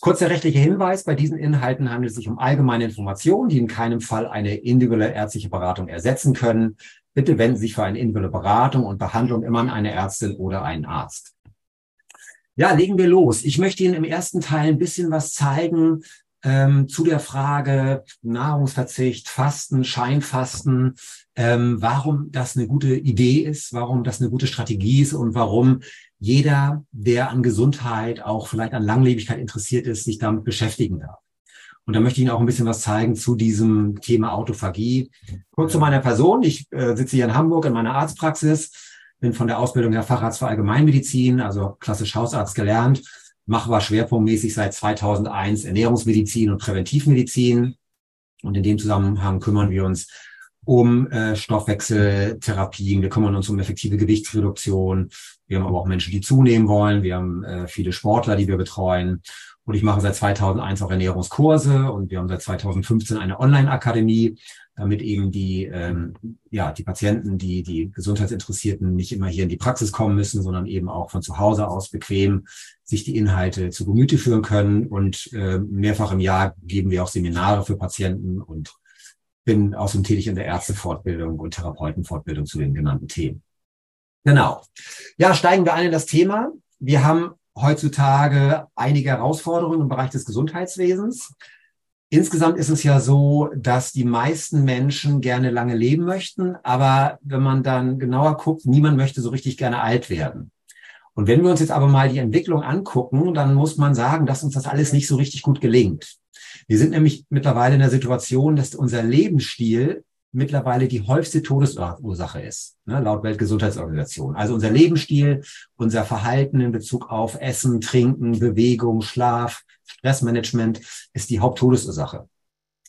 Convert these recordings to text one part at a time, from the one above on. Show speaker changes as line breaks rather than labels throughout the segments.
Kurzer rechtlicher Hinweis, bei diesen Inhalten handelt es sich um allgemeine Informationen, die in keinem Fall eine individuelle ärztliche Beratung ersetzen können. Bitte wenden Sie sich für eine individuelle Beratung und Behandlung immer an eine Ärztin oder einen Arzt. Ja, legen wir los. Ich möchte Ihnen im ersten Teil ein bisschen was zeigen ähm, zu der Frage Nahrungsverzicht, Fasten, Scheinfasten, ähm, warum das eine gute Idee ist, warum das eine gute Strategie ist und warum jeder, der an Gesundheit, auch vielleicht an Langlebigkeit interessiert ist, sich damit beschäftigen darf. Und da möchte ich Ihnen auch ein bisschen was zeigen zu diesem Thema Autophagie. Kurz zu meiner Person. Ich äh, sitze hier in Hamburg in meiner Arztpraxis, bin von der Ausbildung her Facharzt für Allgemeinmedizin, also klassisch Hausarzt gelernt, mache aber schwerpunktmäßig seit 2001 Ernährungsmedizin und Präventivmedizin. Und in dem Zusammenhang kümmern wir uns um äh, Stoffwechseltherapien, wir kümmern uns um effektive Gewichtsreduktion. Wir haben aber auch Menschen, die zunehmen wollen. Wir haben äh, viele Sportler, die wir betreuen. Und ich mache seit 2001 auch Ernährungskurse und wir haben seit 2015 eine Online-Akademie, damit eben die, ähm, ja, die Patienten, die, die Gesundheitsinteressierten nicht immer hier in die Praxis kommen müssen, sondern eben auch von zu Hause aus bequem sich die Inhalte zu Gemüte führen können. Und äh, mehrfach im Jahr geben wir auch Seminare für Patienten und bin außerdem tätig in der Ärztefortbildung und Therapeutenfortbildung zu den genannten Themen. Genau. Ja, steigen wir ein in das Thema. Wir haben heutzutage einige Herausforderungen im Bereich des Gesundheitswesens. Insgesamt ist es ja so, dass die meisten Menschen gerne lange leben möchten, aber wenn man dann genauer guckt, niemand möchte so richtig gerne alt werden. Und wenn wir uns jetzt aber mal die Entwicklung angucken, dann muss man sagen, dass uns das alles nicht so richtig gut gelingt. Wir sind nämlich mittlerweile in der Situation, dass unser Lebensstil mittlerweile die häufigste Todesursache ist, ne, laut Weltgesundheitsorganisation. Also unser Lebensstil, unser Verhalten in Bezug auf Essen, Trinken, Bewegung, Schlaf, Stressmanagement ist die Haupttodesursache.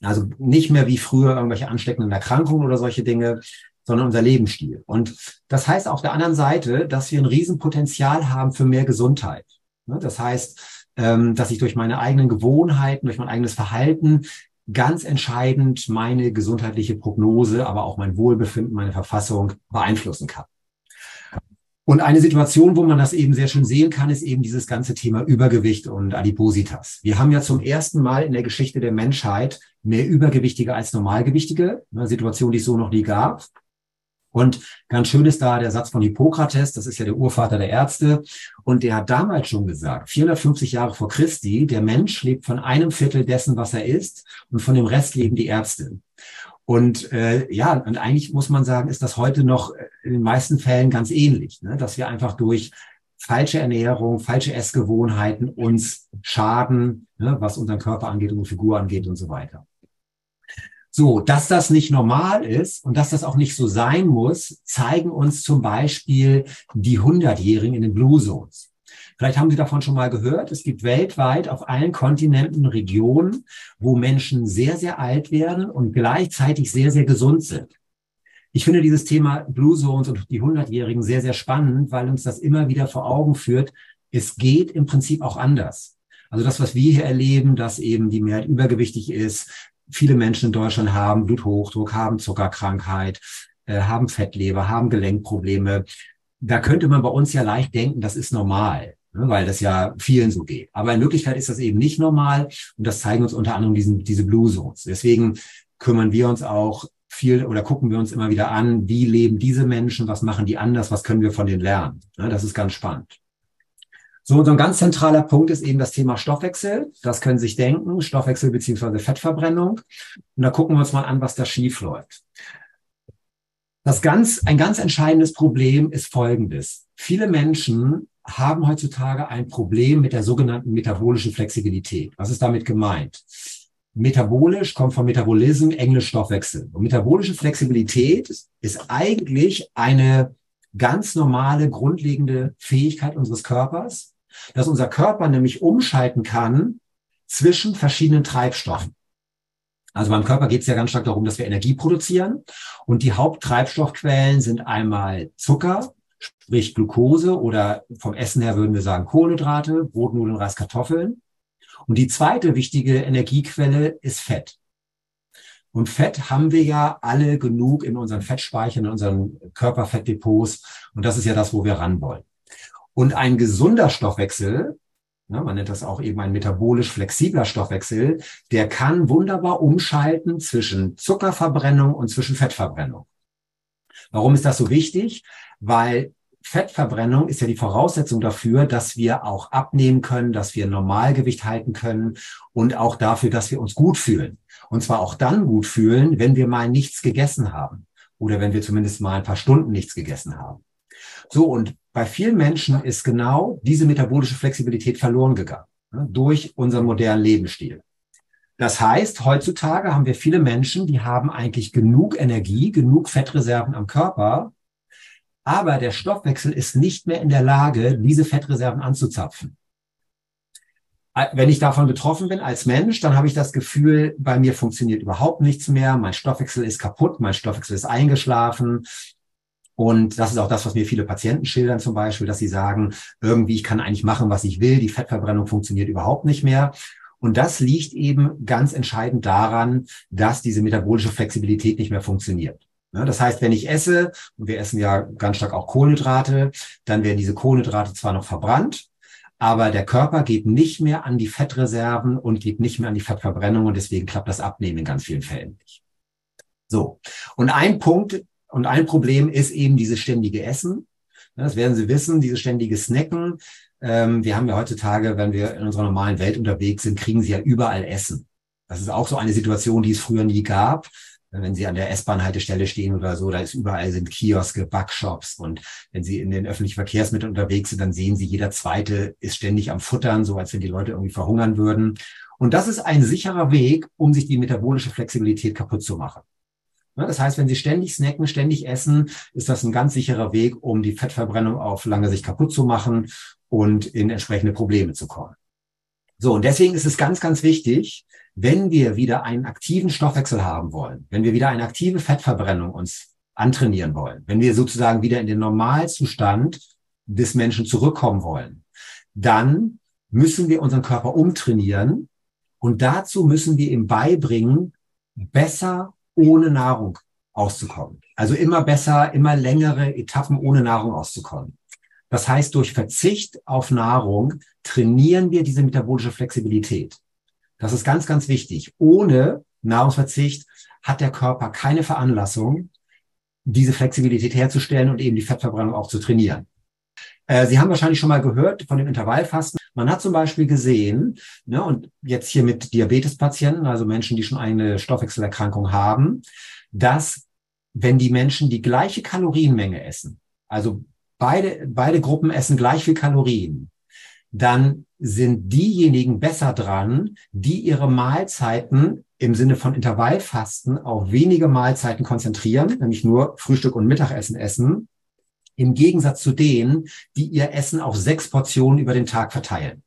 Also nicht mehr wie früher irgendwelche ansteckenden Erkrankungen oder solche Dinge, sondern unser Lebensstil. Und das heißt auf der anderen Seite, dass wir ein Riesenpotenzial haben für mehr Gesundheit. Ne, das heißt, ähm, dass ich durch meine eigenen Gewohnheiten, durch mein eigenes Verhalten ganz entscheidend meine gesundheitliche Prognose, aber auch mein Wohlbefinden, meine Verfassung beeinflussen kann. Und eine Situation, wo man das eben sehr schön sehen kann, ist eben dieses ganze Thema Übergewicht und Adipositas. Wir haben ja zum ersten Mal in der Geschichte der Menschheit mehr Übergewichtige als Normalgewichtige, eine Situation, die es so noch nie gab. Und ganz schön ist da der Satz von Hippokrates, das ist ja der Urvater der Ärzte. Und der hat damals schon gesagt, 450 Jahre vor Christi, der Mensch lebt von einem Viertel dessen, was er isst, und von dem Rest leben die Ärzte. Und äh, ja, und eigentlich muss man sagen, ist das heute noch in den meisten Fällen ganz ähnlich, ne? dass wir einfach durch falsche Ernährung, falsche Essgewohnheiten uns schaden, ne? was unseren Körper angeht, unsere Figur angeht und so weiter. So, dass das nicht normal ist und dass das auch nicht so sein muss, zeigen uns zum Beispiel die 100-Jährigen in den Blue Zones. Vielleicht haben Sie davon schon mal gehört. Es gibt weltweit auf allen Kontinenten Regionen, wo Menschen sehr, sehr alt werden und gleichzeitig sehr, sehr gesund sind. Ich finde dieses Thema Blue Zones und die 100-Jährigen sehr, sehr spannend, weil uns das immer wieder vor Augen führt. Es geht im Prinzip auch anders. Also das, was wir hier erleben, dass eben die Mehrheit übergewichtig ist, viele Menschen in Deutschland haben Bluthochdruck, haben Zuckerkrankheit, äh, haben Fettleber, haben Gelenkprobleme. Da könnte man bei uns ja leicht denken, das ist normal, ne, weil das ja vielen so geht. Aber in Wirklichkeit ist das eben nicht normal und das zeigen uns unter anderem diesen, diese Blue Zones. Deswegen kümmern wir uns auch viel oder gucken wir uns immer wieder an, wie leben diese Menschen, was machen die anders, was können wir von denen lernen. Ne, das ist ganz spannend. So, so ein ganz zentraler Punkt ist eben das Thema Stoffwechsel. Das können Sie sich denken, Stoffwechsel beziehungsweise Fettverbrennung. Und da gucken wir uns mal an, was da schief läuft. Das ganz, ein ganz entscheidendes Problem ist folgendes. Viele Menschen haben heutzutage ein Problem mit der sogenannten metabolischen Flexibilität. Was ist damit gemeint? Metabolisch kommt von Metabolism, Englisch Stoffwechsel. Und metabolische Flexibilität ist eigentlich eine ganz normale, grundlegende Fähigkeit unseres Körpers, dass unser Körper nämlich umschalten kann zwischen verschiedenen Treibstoffen. Also beim Körper geht es ja ganz stark darum, dass wir Energie produzieren. Und die Haupttreibstoffquellen sind einmal Zucker, sprich Glucose oder vom Essen her würden wir sagen Kohlenhydrate, Brot, Nudeln, Reis, Kartoffeln. Und die zweite wichtige Energiequelle ist Fett. Und Fett haben wir ja alle genug in unseren Fettspeichern, in unseren Körperfettdepots. Und das ist ja das, wo wir ran wollen. Und ein gesunder Stoffwechsel Ne, man nennt das auch eben ein metabolisch flexibler Stoffwechsel. Der kann wunderbar umschalten zwischen Zuckerverbrennung und zwischen Fettverbrennung. Warum ist das so wichtig? Weil Fettverbrennung ist ja die Voraussetzung dafür, dass wir auch abnehmen können, dass wir Normalgewicht halten können und auch dafür, dass wir uns gut fühlen. Und zwar auch dann gut fühlen, wenn wir mal nichts gegessen haben oder wenn wir zumindest mal ein paar Stunden nichts gegessen haben. So, und bei vielen Menschen ist genau diese metabolische Flexibilität verloren gegangen ne, durch unseren modernen Lebensstil. Das heißt, heutzutage haben wir viele Menschen, die haben eigentlich genug Energie, genug Fettreserven am Körper, aber der Stoffwechsel ist nicht mehr in der Lage, diese Fettreserven anzuzapfen. Wenn ich davon betroffen bin als Mensch, dann habe ich das Gefühl, bei mir funktioniert überhaupt nichts mehr, mein Stoffwechsel ist kaputt, mein Stoffwechsel ist eingeschlafen, und das ist auch das, was mir viele Patienten schildern zum Beispiel, dass sie sagen, irgendwie, ich kann eigentlich machen, was ich will, die Fettverbrennung funktioniert überhaupt nicht mehr. Und das liegt eben ganz entscheidend daran, dass diese metabolische Flexibilität nicht mehr funktioniert. Das heißt, wenn ich esse, und wir essen ja ganz stark auch Kohlenhydrate, dann werden diese Kohlenhydrate zwar noch verbrannt, aber der Körper geht nicht mehr an die Fettreserven und geht nicht mehr an die Fettverbrennung und deswegen klappt das Abnehmen in ganz vielen Fällen nicht. So. Und ein Punkt, und ein Problem ist eben dieses ständige Essen. Das werden Sie wissen, dieses ständige Snacken. Ähm, wir haben ja heutzutage, wenn wir in unserer normalen Welt unterwegs sind, kriegen Sie ja überall Essen. Das ist auch so eine Situation, die es früher nie gab. Wenn Sie an der S-Bahn-Haltestelle stehen oder so, da ist überall sind Kioske, Backshops. Und wenn Sie in den öffentlichen Verkehrsmitteln unterwegs sind, dann sehen Sie, jeder zweite ist ständig am Futtern, so als wenn die Leute irgendwie verhungern würden. Und das ist ein sicherer Weg, um sich die metabolische Flexibilität kaputt zu machen. Ne, das heißt, wenn Sie ständig snacken, ständig essen, ist das ein ganz sicherer Weg, um die Fettverbrennung auf lange Sicht kaputt zu machen und in entsprechende Probleme zu kommen. So, und deswegen ist es ganz, ganz wichtig, wenn wir wieder einen aktiven Stoffwechsel haben wollen, wenn wir wieder eine aktive Fettverbrennung uns antrainieren wollen, wenn wir sozusagen wieder in den Normalzustand des Menschen zurückkommen wollen, dann müssen wir unseren Körper umtrainieren und dazu müssen wir ihm beibringen, besser ohne Nahrung auszukommen. Also immer besser, immer längere Etappen ohne Nahrung auszukommen. Das heißt, durch Verzicht auf Nahrung trainieren wir diese metabolische Flexibilität. Das ist ganz, ganz wichtig. Ohne Nahrungsverzicht hat der Körper keine Veranlassung, diese Flexibilität herzustellen und eben die Fettverbrennung auch zu trainieren. Äh, Sie haben wahrscheinlich schon mal gehört von dem Intervallfasten. Man hat zum Beispiel gesehen, ne, und jetzt hier mit Diabetespatienten, also Menschen, die schon eine Stoffwechselerkrankung haben, dass wenn die Menschen die gleiche Kalorienmenge essen, also beide, beide Gruppen essen gleich viel Kalorien, dann sind diejenigen besser dran, die ihre Mahlzeiten im Sinne von Intervallfasten auf wenige Mahlzeiten konzentrieren, nämlich nur Frühstück und Mittagessen essen, im Gegensatz zu denen, die ihr Essen auf sechs Portionen über den Tag verteilen.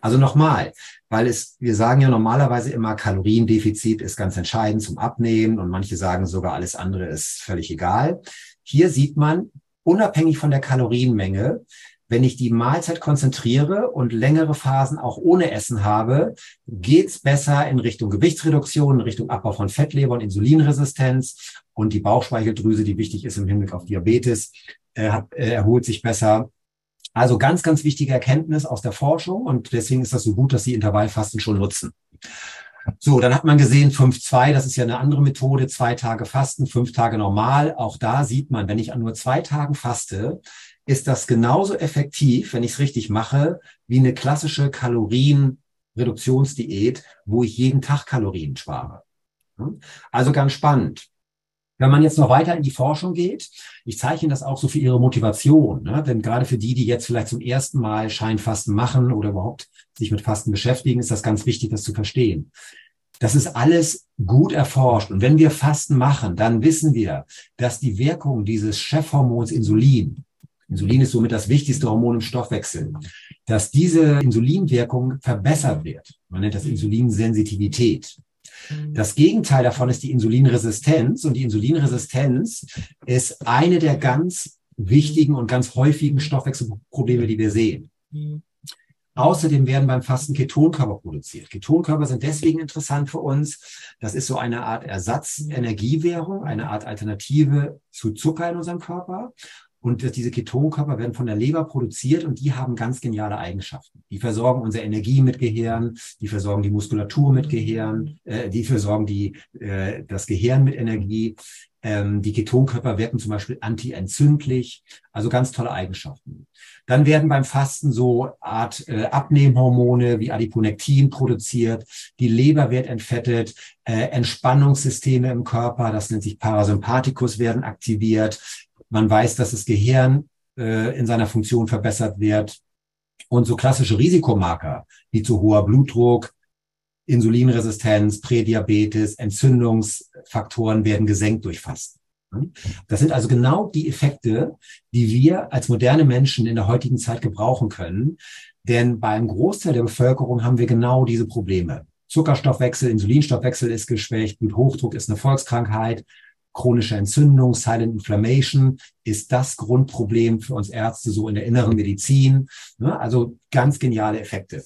Also nochmal, weil es, wir sagen ja normalerweise immer, Kaloriendefizit ist ganz entscheidend zum Abnehmen und manche sagen sogar, alles andere ist völlig egal. Hier sieht man, unabhängig von der Kalorienmenge, wenn ich die Mahlzeit konzentriere und längere Phasen auch ohne Essen habe, geht's besser in Richtung Gewichtsreduktion, in Richtung Abbau von Fettleber und Insulinresistenz und die Bauchspeicheldrüse, die wichtig ist im Hinblick auf Diabetes, er, er erholt sich besser. Also ganz, ganz wichtige Erkenntnis aus der Forschung und deswegen ist das so gut, dass Sie Intervallfasten schon nutzen. So, dann hat man gesehen 5-2, das ist ja eine andere Methode, zwei Tage Fasten, fünf Tage normal. Auch da sieht man, wenn ich an nur zwei Tagen faste, ist das genauso effektiv, wenn ich es richtig mache, wie eine klassische Kalorienreduktionsdiät, wo ich jeden Tag Kalorien spare. Also ganz spannend. Wenn man jetzt noch weiter in die Forschung geht, ich zeichne das auch so für Ihre Motivation, ne? denn gerade für die, die jetzt vielleicht zum ersten Mal Scheinfasten machen oder überhaupt sich mit Fasten beschäftigen, ist das ganz wichtig, das zu verstehen. Das ist alles gut erforscht. Und wenn wir Fasten machen, dann wissen wir, dass die Wirkung dieses Chefhormons Insulin, Insulin ist somit das wichtigste Hormon im Stoffwechsel, dass diese Insulinwirkung verbessert wird. Man nennt das Insulinsensitivität. Mhm. Das Gegenteil davon ist die Insulinresistenz. Und die Insulinresistenz ist eine der ganz wichtigen und ganz häufigen Stoffwechselprobleme, die wir sehen. Mhm. Außerdem werden beim Fasten Ketonkörper produziert. Ketonkörper sind deswegen interessant für uns. Das ist so eine Art Ersatzenergiewährung, eine Art Alternative zu Zucker in unserem Körper. Und diese Ketonkörper werden von der Leber produziert und die haben ganz geniale Eigenschaften. Die versorgen unsere Energie mit Gehirn, die versorgen die Muskulatur mit Gehirn, äh, die versorgen die, äh, das Gehirn mit Energie. Ähm, die Ketonkörper wirken zum Beispiel antientzündlich, also ganz tolle Eigenschaften. Dann werden beim Fasten so Art äh, Abnehmhormone wie Adiponektin produziert, die Leber wird entfettet, äh, Entspannungssysteme im Körper, das nennt sich Parasympathikus, werden aktiviert. Man weiß, dass das Gehirn äh, in seiner Funktion verbessert wird. Und so klassische Risikomarker wie zu hoher Blutdruck, Insulinresistenz, Prädiabetes, Entzündungsfaktoren werden gesenkt durch Fasten. Das sind also genau die Effekte, die wir als moderne Menschen in der heutigen Zeit gebrauchen können. Denn beim Großteil der Bevölkerung haben wir genau diese Probleme. Zuckerstoffwechsel, Insulinstoffwechsel ist geschwächt, Bluthochdruck ist eine Volkskrankheit, chronische Entzündung, Silent Inflammation ist das Grundproblem für uns Ärzte so in der inneren Medizin. Also ganz geniale Effekte.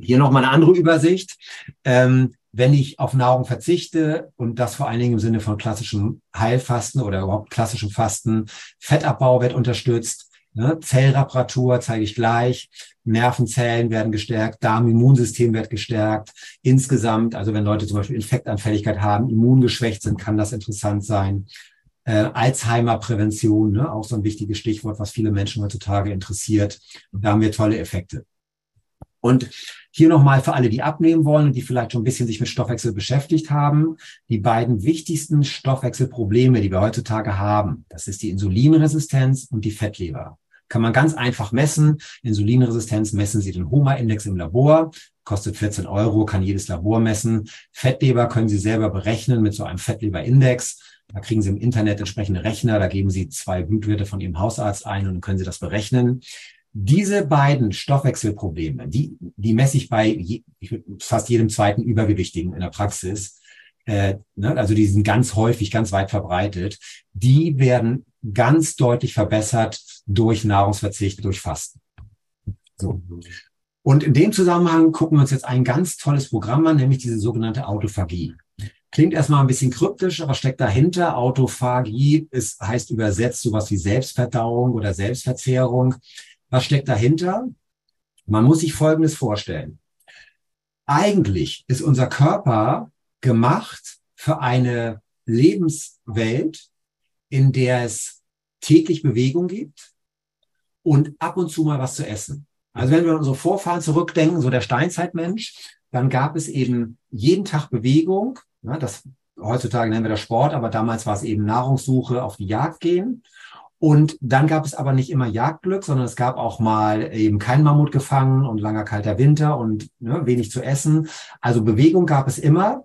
Hier nochmal eine andere Übersicht. Ähm, wenn ich auf Nahrung verzichte und das vor allen Dingen im Sinne von klassischem Heilfasten oder überhaupt klassischem Fasten, Fettabbau wird unterstützt, ne? Zellreparatur zeige ich gleich, Nervenzellen werden gestärkt, Darmimmunsystem wird gestärkt. Insgesamt, also wenn Leute zum Beispiel Infektanfälligkeit haben, immungeschwächt sind, kann das interessant sein. Äh, Alzheimer-Prävention, ne? auch so ein wichtiges Stichwort, was viele Menschen heutzutage interessiert. Da haben wir tolle Effekte. Und hier nochmal für alle, die abnehmen wollen und die vielleicht schon ein bisschen sich mit Stoffwechsel beschäftigt haben, die beiden wichtigsten Stoffwechselprobleme, die wir heutzutage haben, das ist die Insulinresistenz und die Fettleber. Kann man ganz einfach messen. Insulinresistenz messen Sie den HOMA-Index im Labor, kostet 14 Euro, kann jedes Labor messen. Fettleber können Sie selber berechnen mit so einem Fettleber-Index. Da kriegen Sie im Internet entsprechende Rechner, da geben Sie zwei Blutwerte von Ihrem Hausarzt ein und können Sie das berechnen. Diese beiden Stoffwechselprobleme, die, die messe ich bei je, fast jedem zweiten Übergewichtigen in der Praxis. Äh, ne, also die sind ganz häufig, ganz weit verbreitet. Die werden ganz deutlich verbessert durch Nahrungsverzicht, durch Fasten. So. Und in dem Zusammenhang gucken wir uns jetzt ein ganz tolles Programm an, nämlich diese sogenannte Autophagie. Klingt erstmal ein bisschen kryptisch, aber steckt dahinter. Autophagie ist, heißt übersetzt sowas wie Selbstverdauung oder Selbstverzehrung. Was steckt dahinter? Man muss sich Folgendes vorstellen. Eigentlich ist unser Körper gemacht für eine Lebenswelt, in der es täglich Bewegung gibt und ab und zu mal was zu essen. Also wenn wir unsere Vorfahren zurückdenken, so der Steinzeitmensch, dann gab es eben jeden Tag Bewegung. Ja, das heutzutage nennen wir das Sport, aber damals war es eben Nahrungssuche, auf die Jagd gehen. Und dann gab es aber nicht immer Jagdglück, sondern es gab auch mal eben kein Mammut gefangen und langer kalter Winter und ne, wenig zu essen. Also Bewegung gab es immer.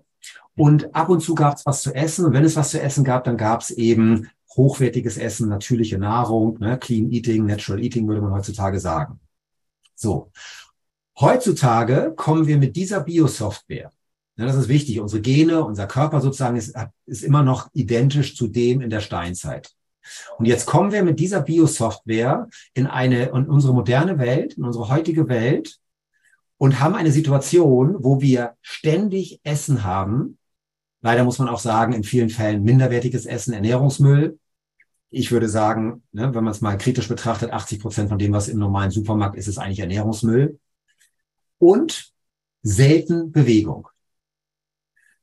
Und ab und zu gab es was zu essen. Und wenn es was zu essen gab, dann gab es eben hochwertiges Essen, natürliche Nahrung, ne, Clean Eating, Natural Eating würde man heutzutage sagen. So. Heutzutage kommen wir mit dieser Biosoftware. Ja, das ist wichtig. Unsere Gene, unser Körper sozusagen ist, ist immer noch identisch zu dem in der Steinzeit. Und jetzt kommen wir mit dieser Biosoftware in eine, in unsere moderne Welt, in unsere heutige Welt und haben eine Situation, wo wir ständig Essen haben. Leider muss man auch sagen, in vielen Fällen minderwertiges Essen, Ernährungsmüll. Ich würde sagen, ne, wenn man es mal kritisch betrachtet, 80 Prozent von dem, was im normalen Supermarkt ist, ist eigentlich Ernährungsmüll. Und selten Bewegung.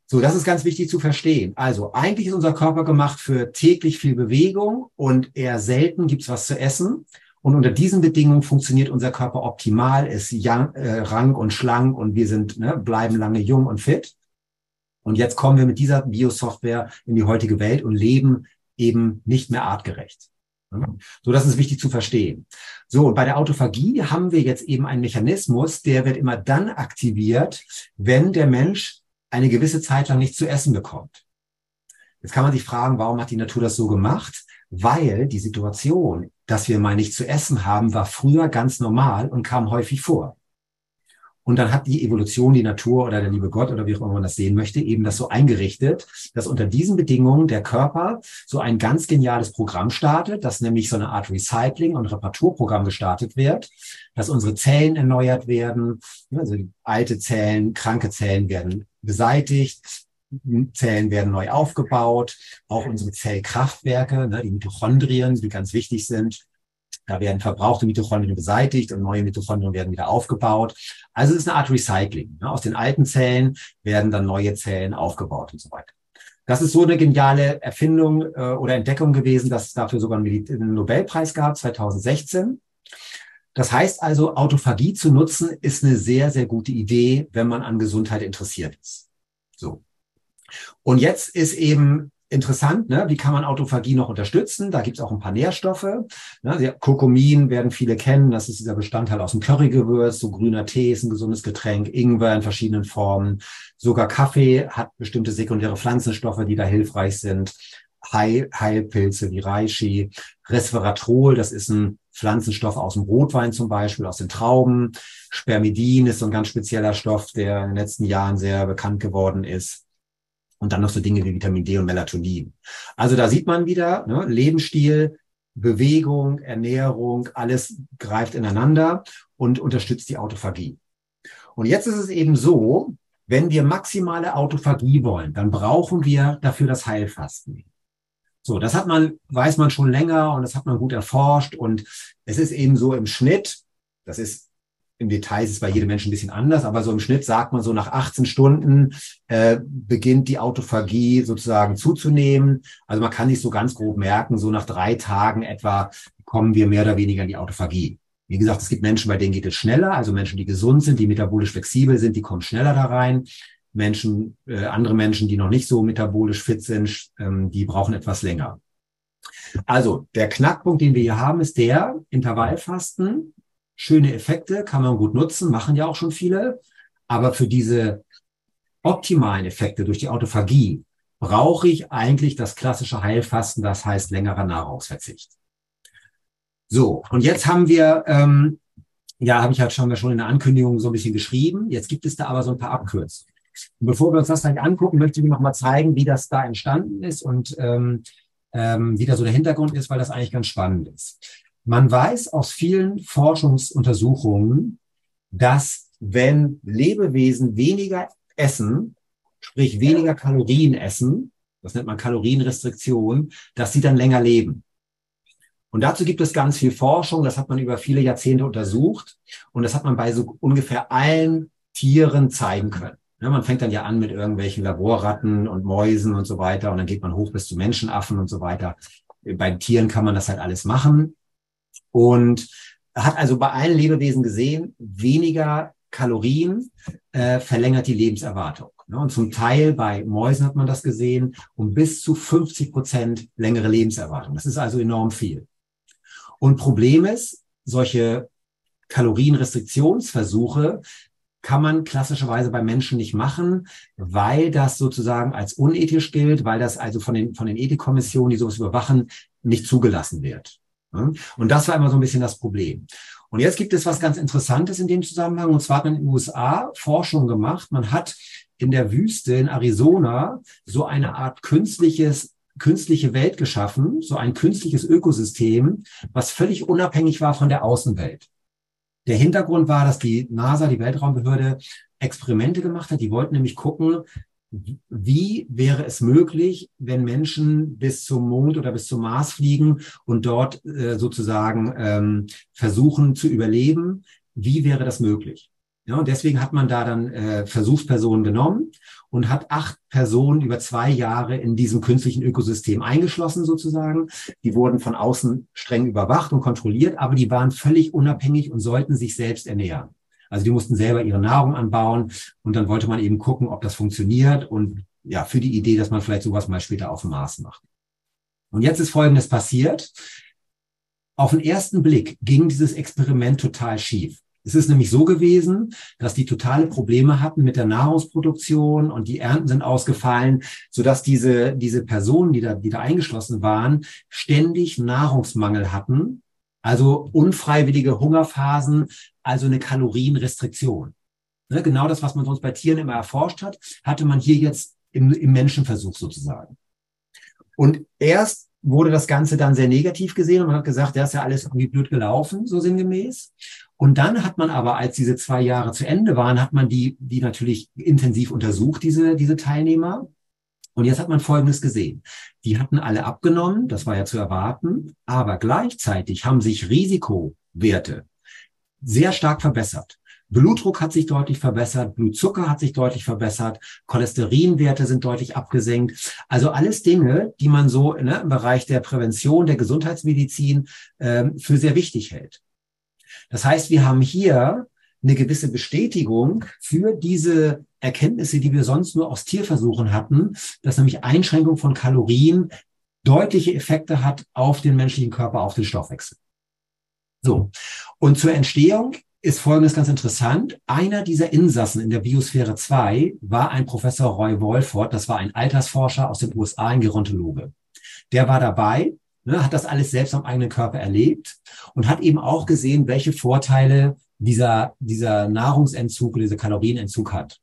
So, das ist ganz wichtig zu verstehen. Also eigentlich ist unser Körper gemacht für täglich viel Bewegung und eher selten gibt's was zu essen. Und unter diesen Bedingungen funktioniert unser Körper optimal, ist young, äh, rank und schlank und wir sind, ne, bleiben lange jung und fit. Und jetzt kommen wir mit dieser Biosoftware in die heutige Welt und leben eben nicht mehr artgerecht. So, das ist wichtig zu verstehen. So, und bei der Autophagie haben wir jetzt eben einen Mechanismus, der wird immer dann aktiviert, wenn der Mensch eine gewisse Zeit lang nichts zu essen bekommt. Jetzt kann man sich fragen, warum hat die Natur das so gemacht? Weil die Situation, dass wir mal nichts zu essen haben, war früher ganz normal und kam häufig vor. Und dann hat die Evolution, die Natur oder der liebe Gott oder wie auch immer man das sehen möchte, eben das so eingerichtet, dass unter diesen Bedingungen der Körper so ein ganz geniales Programm startet, dass nämlich so eine Art Recycling- und Reparaturprogramm gestartet wird, dass unsere Zellen erneuert werden, also alte Zellen, kranke Zellen werden beseitigt, Zellen werden neu aufgebaut, auch unsere Zellkraftwerke, ne, die Mitochondrien, die ganz wichtig sind. Da werden verbrauchte Mitochondrien beseitigt und neue Mitochondrien werden wieder aufgebaut. Also es ist eine Art Recycling. Ne? Aus den alten Zellen werden dann neue Zellen aufgebaut und so weiter. Das ist so eine geniale Erfindung äh, oder Entdeckung gewesen, dass es dafür sogar einen Nobelpreis gab, 2016. Das heißt also, Autophagie zu nutzen, ist eine sehr, sehr gute Idee, wenn man an Gesundheit interessiert ist. So. Und jetzt ist eben interessant, ne? wie kann man Autophagie noch unterstützen? Da gibt es auch ein paar Nährstoffe. Ne? Kurkumin werden viele kennen, das ist dieser Bestandteil aus dem Currygewürz, so grüner Tee ist ein gesundes Getränk, Ingwer in verschiedenen Formen, sogar Kaffee hat bestimmte sekundäre Pflanzenstoffe, die da hilfreich sind. Heil Heilpilze wie Reishi, Resveratrol, das ist ein Pflanzenstoff aus dem Rotwein zum Beispiel, aus den Trauben. Spermidin ist so ein ganz spezieller Stoff, der in den letzten Jahren sehr bekannt geworden ist. Und dann noch so Dinge wie Vitamin D und Melatonin. Also da sieht man wieder, ne, Lebensstil, Bewegung, Ernährung, alles greift ineinander und unterstützt die Autophagie. Und jetzt ist es eben so, wenn wir maximale Autophagie wollen, dann brauchen wir dafür das Heilfasten. So, das hat man, weiß man schon länger und das hat man gut erforscht und es ist eben so im Schnitt, das ist im Detail ist es bei jedem Menschen ein bisschen anders, aber so im Schnitt sagt man so nach 18 Stunden äh, beginnt die Autophagie sozusagen zuzunehmen. Also man kann sich so ganz grob merken, so nach drei Tagen etwa kommen wir mehr oder weniger in die Autophagie. Wie gesagt, es gibt Menschen, bei denen geht es schneller, also Menschen, die gesund sind, die metabolisch flexibel sind, die kommen schneller da rein. Menschen, äh, andere Menschen, die noch nicht so metabolisch fit sind, ähm, die brauchen etwas länger. Also der Knackpunkt, den wir hier haben, ist der Intervallfasten schöne Effekte, kann man gut nutzen, machen ja auch schon viele. Aber für diese optimalen Effekte durch die Autophagie brauche ich eigentlich das klassische Heilfasten, das heißt längerer Nahrungsverzicht. So, und jetzt haben wir, ähm, ja, habe ich halt schon, schon in der Ankündigung so ein bisschen geschrieben. Jetzt gibt es da aber so ein paar Abkürzungen. Und bevor wir uns das gleich angucken, möchte ich noch mal zeigen, wie das da entstanden ist und ähm, ähm, wie da so der Hintergrund ist, weil das eigentlich ganz spannend ist. Man weiß aus vielen Forschungsuntersuchungen, dass wenn Lebewesen weniger essen, sprich weniger Kalorien essen, das nennt man Kalorienrestriktion, dass sie dann länger leben. Und dazu gibt es ganz viel Forschung, das hat man über viele Jahrzehnte untersucht und das hat man bei so ungefähr allen Tieren zeigen können. Ja, man fängt dann ja an mit irgendwelchen Laborratten und Mäusen und so weiter und dann geht man hoch bis zu Menschenaffen und so weiter. Bei Tieren kann man das halt alles machen. Und hat also bei allen Lebewesen gesehen, weniger Kalorien äh, verlängert die Lebenserwartung. Ne? Und zum Teil bei Mäusen hat man das gesehen, um bis zu 50 Prozent längere Lebenserwartung. Das ist also enorm viel. Und Problem ist, solche Kalorienrestriktionsversuche kann man klassischerweise bei Menschen nicht machen, weil das sozusagen als unethisch gilt, weil das also von den, von den Ethikkommissionen, die sowas überwachen, nicht zugelassen wird. Und das war immer so ein bisschen das Problem. Und jetzt gibt es was ganz Interessantes in dem Zusammenhang. Und zwar hat man in den USA Forschung gemacht. Man hat in der Wüste in Arizona so eine Art künstliches künstliche Welt geschaffen, so ein künstliches Ökosystem, was völlig unabhängig war von der Außenwelt. Der Hintergrund war, dass die NASA, die Weltraumbehörde, Experimente gemacht hat. Die wollten nämlich gucken, wie wäre es möglich, wenn Menschen bis zum Mond oder bis zum Mars fliegen und dort äh, sozusagen ähm, versuchen zu überleben? Wie wäre das möglich? Ja, und deswegen hat man da dann äh, Versuchspersonen genommen und hat acht Personen über zwei Jahre in diesem künstlichen Ökosystem eingeschlossen sozusagen. Die wurden von außen streng überwacht und kontrolliert, aber die waren völlig unabhängig und sollten sich selbst ernähren. Also die mussten selber ihre Nahrung anbauen und dann wollte man eben gucken, ob das funktioniert und ja, für die Idee, dass man vielleicht sowas mal später auf dem Mars macht. Und jetzt ist Folgendes passiert. Auf den ersten Blick ging dieses Experiment total schief. Es ist nämlich so gewesen, dass die totale Probleme hatten mit der Nahrungsproduktion und die Ernten sind ausgefallen, sodass diese, diese Personen, die da, die da eingeschlossen waren, ständig Nahrungsmangel hatten also unfreiwillige Hungerphasen, also eine Kalorienrestriktion. Ne, genau das, was man sonst bei Tieren immer erforscht hat, hatte man hier jetzt im, im Menschenversuch sozusagen. Und erst wurde das Ganze dann sehr negativ gesehen und man hat gesagt, ja, ist ja alles irgendwie blöd gelaufen, so sinngemäß. Und dann hat man aber, als diese zwei Jahre zu Ende waren, hat man die, die natürlich intensiv untersucht, diese, diese Teilnehmer. Und jetzt hat man Folgendes gesehen. Die hatten alle abgenommen, das war ja zu erwarten, aber gleichzeitig haben sich Risikowerte sehr stark verbessert. Blutdruck hat sich deutlich verbessert, Blutzucker hat sich deutlich verbessert, Cholesterinwerte sind deutlich abgesenkt. Also alles Dinge, die man so ne, im Bereich der Prävention, der Gesundheitsmedizin äh, für sehr wichtig hält. Das heißt, wir haben hier eine gewisse Bestätigung für diese Erkenntnisse, die wir sonst nur aus Tierversuchen hatten, dass nämlich Einschränkung von Kalorien deutliche Effekte hat auf den menschlichen Körper, auf den Stoffwechsel. So. Und zur Entstehung ist Folgendes ganz interessant. Einer dieser Insassen in der Biosphäre 2 war ein Professor Roy Wolford. Das war ein Altersforscher aus den USA, ein Gerontologe. Der war dabei, ne, hat das alles selbst am eigenen Körper erlebt und hat eben auch gesehen, welche Vorteile dieser, dieser Nahrungsentzug, dieser Kalorienentzug hat.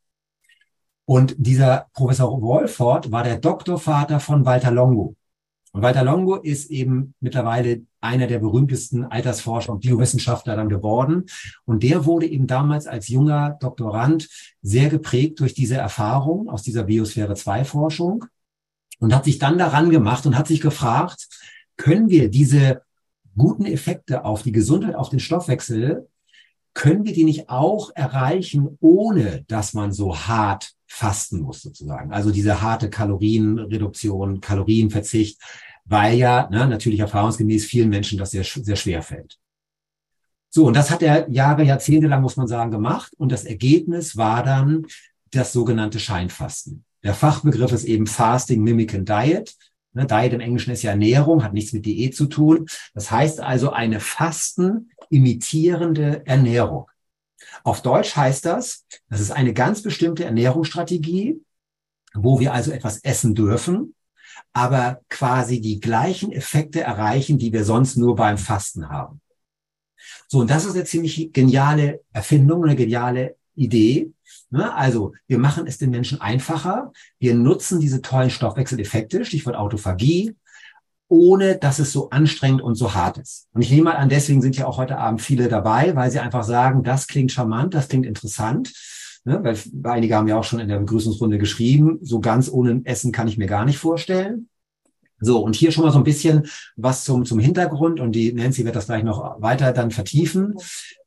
Und dieser Professor Wolford war der Doktorvater von Walter Longo. Und Walter Longo ist eben mittlerweile einer der berühmtesten Altersforscher und Biowissenschaftler dann geworden. Und der wurde eben damals als junger Doktorand sehr geprägt durch diese Erfahrung aus dieser Biosphäre 2 Forschung und hat sich dann daran gemacht und hat sich gefragt, können wir diese guten Effekte auf die Gesundheit, auf den Stoffwechsel, können wir die nicht auch erreichen, ohne dass man so hart fasten muss sozusagen. Also diese harte Kalorienreduktion, Kalorienverzicht, weil ja ne, natürlich erfahrungsgemäß vielen Menschen das sehr, sehr schwer fällt. So, und das hat er Jahre, Jahrzehnte lang, muss man sagen, gemacht. Und das Ergebnis war dann das sogenannte Scheinfasten. Der Fachbegriff ist eben Fasting, Mimic and Diet. Ne, Diet im Englischen ist ja Ernährung, hat nichts mit Diät zu tun. Das heißt also eine Fasten imitierende Ernährung. Auf Deutsch heißt das, das ist eine ganz bestimmte Ernährungsstrategie, wo wir also etwas essen dürfen, aber quasi die gleichen Effekte erreichen, die wir sonst nur beim Fasten haben. So, und das ist eine ziemlich geniale Erfindung, eine geniale Idee. Ne? Also, wir machen es den Menschen einfacher. Wir nutzen diese tollen Stoffwechseleffekte, Stichwort Autophagie, ohne dass es so anstrengend und so hart ist. Und ich nehme mal an, deswegen sind ja auch heute Abend viele dabei, weil sie einfach sagen, das klingt charmant, das klingt interessant. Ne? Weil einige haben ja auch schon in der Begrüßungsrunde geschrieben, so ganz ohne Essen kann ich mir gar nicht vorstellen. So, und hier schon mal so ein bisschen was zum, zum Hintergrund und die Nancy wird das gleich noch weiter dann vertiefen.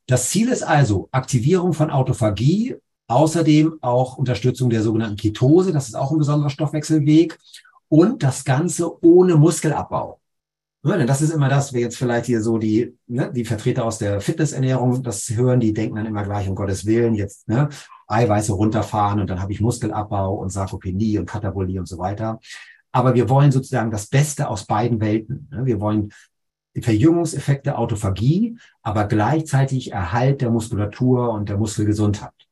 Das Ziel ist also Aktivierung von Autophagie, außerdem auch Unterstützung der sogenannten Ketose, das ist auch ein besonderer Stoffwechselweg und das Ganze ohne Muskelabbau. Ja, denn das ist immer das, wir jetzt vielleicht hier so die, ne, die Vertreter aus der Fitnessernährung das hören, die denken dann immer gleich, um Gottes Willen, jetzt ne, Eiweiße runterfahren und dann habe ich Muskelabbau und Sarkopenie und Katabolie und so weiter. Aber wir wollen sozusagen das Beste aus beiden Welten. Ne. Wir wollen Verjüngungseffekte Autophagie, aber gleichzeitig Erhalt der Muskulatur und der Muskelgesundheit.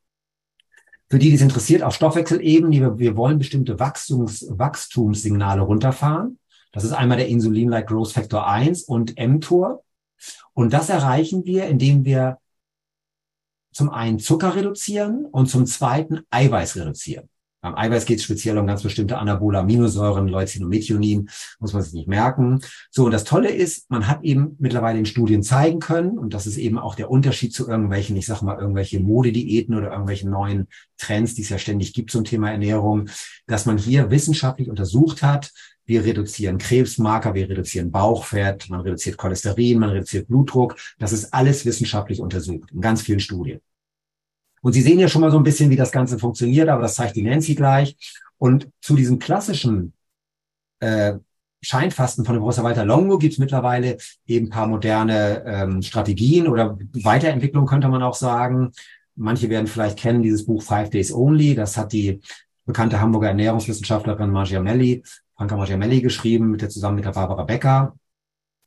Für die, die es interessiert, auf Stoffwechselebene, wir, wollen bestimmte Wachstums, Wachstumssignale runterfahren. Das ist einmal der Insulin-like Growth Factor 1 und mTOR. Und das erreichen wir, indem wir zum einen Zucker reduzieren und zum zweiten Eiweiß reduzieren. Beim Eiweiß geht es speziell um ganz bestimmte anabole Aminosäuren, Leucin und Methionin, muss man sich nicht merken. So, und das Tolle ist, man hat eben mittlerweile in Studien zeigen können, und das ist eben auch der Unterschied zu irgendwelchen, ich sag mal, irgendwelche Modediäten oder irgendwelchen neuen Trends, die es ja ständig gibt zum Thema Ernährung, dass man hier wissenschaftlich untersucht hat, wir reduzieren Krebsmarker, wir reduzieren Bauchfett, man reduziert Cholesterin, man reduziert Blutdruck. Das ist alles wissenschaftlich untersucht in ganz vielen Studien. Und Sie sehen ja schon mal so ein bisschen, wie das Ganze funktioniert, aber das zeigt die Nancy gleich. Und zu diesem klassischen äh, Scheinfasten von dem Professor Walter Longo gibt es mittlerweile eben paar moderne ähm, Strategien oder Weiterentwicklung könnte man auch sagen. Manche werden vielleicht kennen dieses Buch Five Days Only. Das hat die bekannte Hamburger Ernährungswissenschaftlerin Margia Melli, Franka Margia Melli geschrieben, mit der zusammen mit der Barbara Becker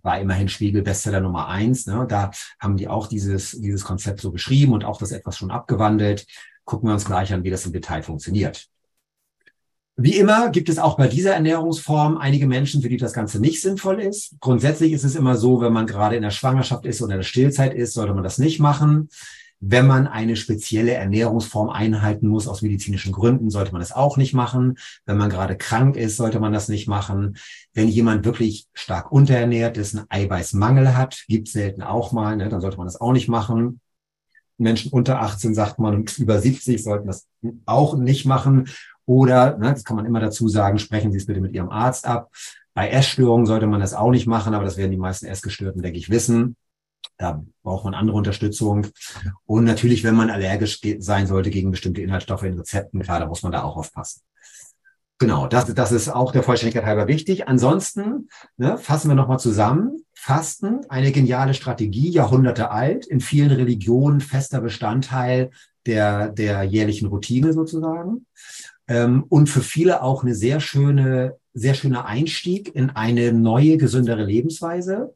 war immerhin Spiegel Bestseller Nummer eins. Ne? Da haben die auch dieses, dieses Konzept so geschrieben und auch das etwas schon abgewandelt. Gucken wir uns gleich an, wie das im Detail funktioniert. Wie immer gibt es auch bei dieser Ernährungsform einige Menschen, für die das Ganze nicht sinnvoll ist. Grundsätzlich ist es immer so, wenn man gerade in der Schwangerschaft ist oder in der Stillzeit ist, sollte man das nicht machen. Wenn man eine spezielle Ernährungsform einhalten muss aus medizinischen Gründen, sollte man das auch nicht machen. Wenn man gerade krank ist, sollte man das nicht machen. Wenn jemand wirklich stark unterernährt ist, einen Eiweißmangel hat, gibt selten auch mal, ne, dann sollte man das auch nicht machen. Menschen unter 18, sagt man, und über 70 sollten das auch nicht machen. Oder, ne, das kann man immer dazu sagen, sprechen Sie es bitte mit Ihrem Arzt ab. Bei Essstörungen sollte man das auch nicht machen, aber das werden die meisten Essgestörten, denke ich, wissen. Da braucht man andere Unterstützung. Und natürlich, wenn man allergisch sein sollte gegen bestimmte Inhaltsstoffe in Rezepten, klar, da muss man da auch aufpassen. Genau, das, das ist auch der Vollständigkeit halber wichtig. Ansonsten ne, fassen wir nochmal zusammen. Fasten, eine geniale Strategie, Jahrhunderte alt, in vielen Religionen fester Bestandteil der, der jährlichen Routine sozusagen. Ähm, und für viele auch eine sehr schöne, sehr schöner Einstieg in eine neue, gesündere Lebensweise.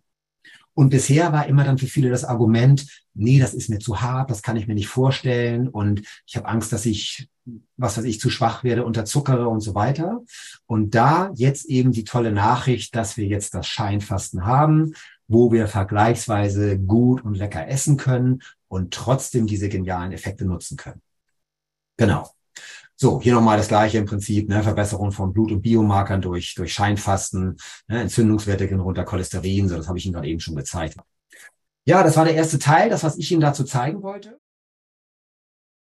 Und bisher war immer dann für viele das Argument, nee, das ist mir zu hart, das kann ich mir nicht vorstellen und ich habe Angst, dass ich, was weiß ich, zu schwach werde, unterzuckere und so weiter. Und da jetzt eben die tolle Nachricht, dass wir jetzt das Scheinfasten haben, wo wir vergleichsweise gut und lecker essen können und trotzdem diese genialen Effekte nutzen können. Genau. So, hier nochmal das gleiche im Prinzip, ne, Verbesserung von Blut- und Biomarkern durch, durch Scheinfasten, ne, Entzündungswerte gehen runter, Cholesterin, so das habe ich Ihnen gerade eben schon gezeigt. Ja, das war der erste Teil, das, was ich Ihnen dazu zeigen wollte.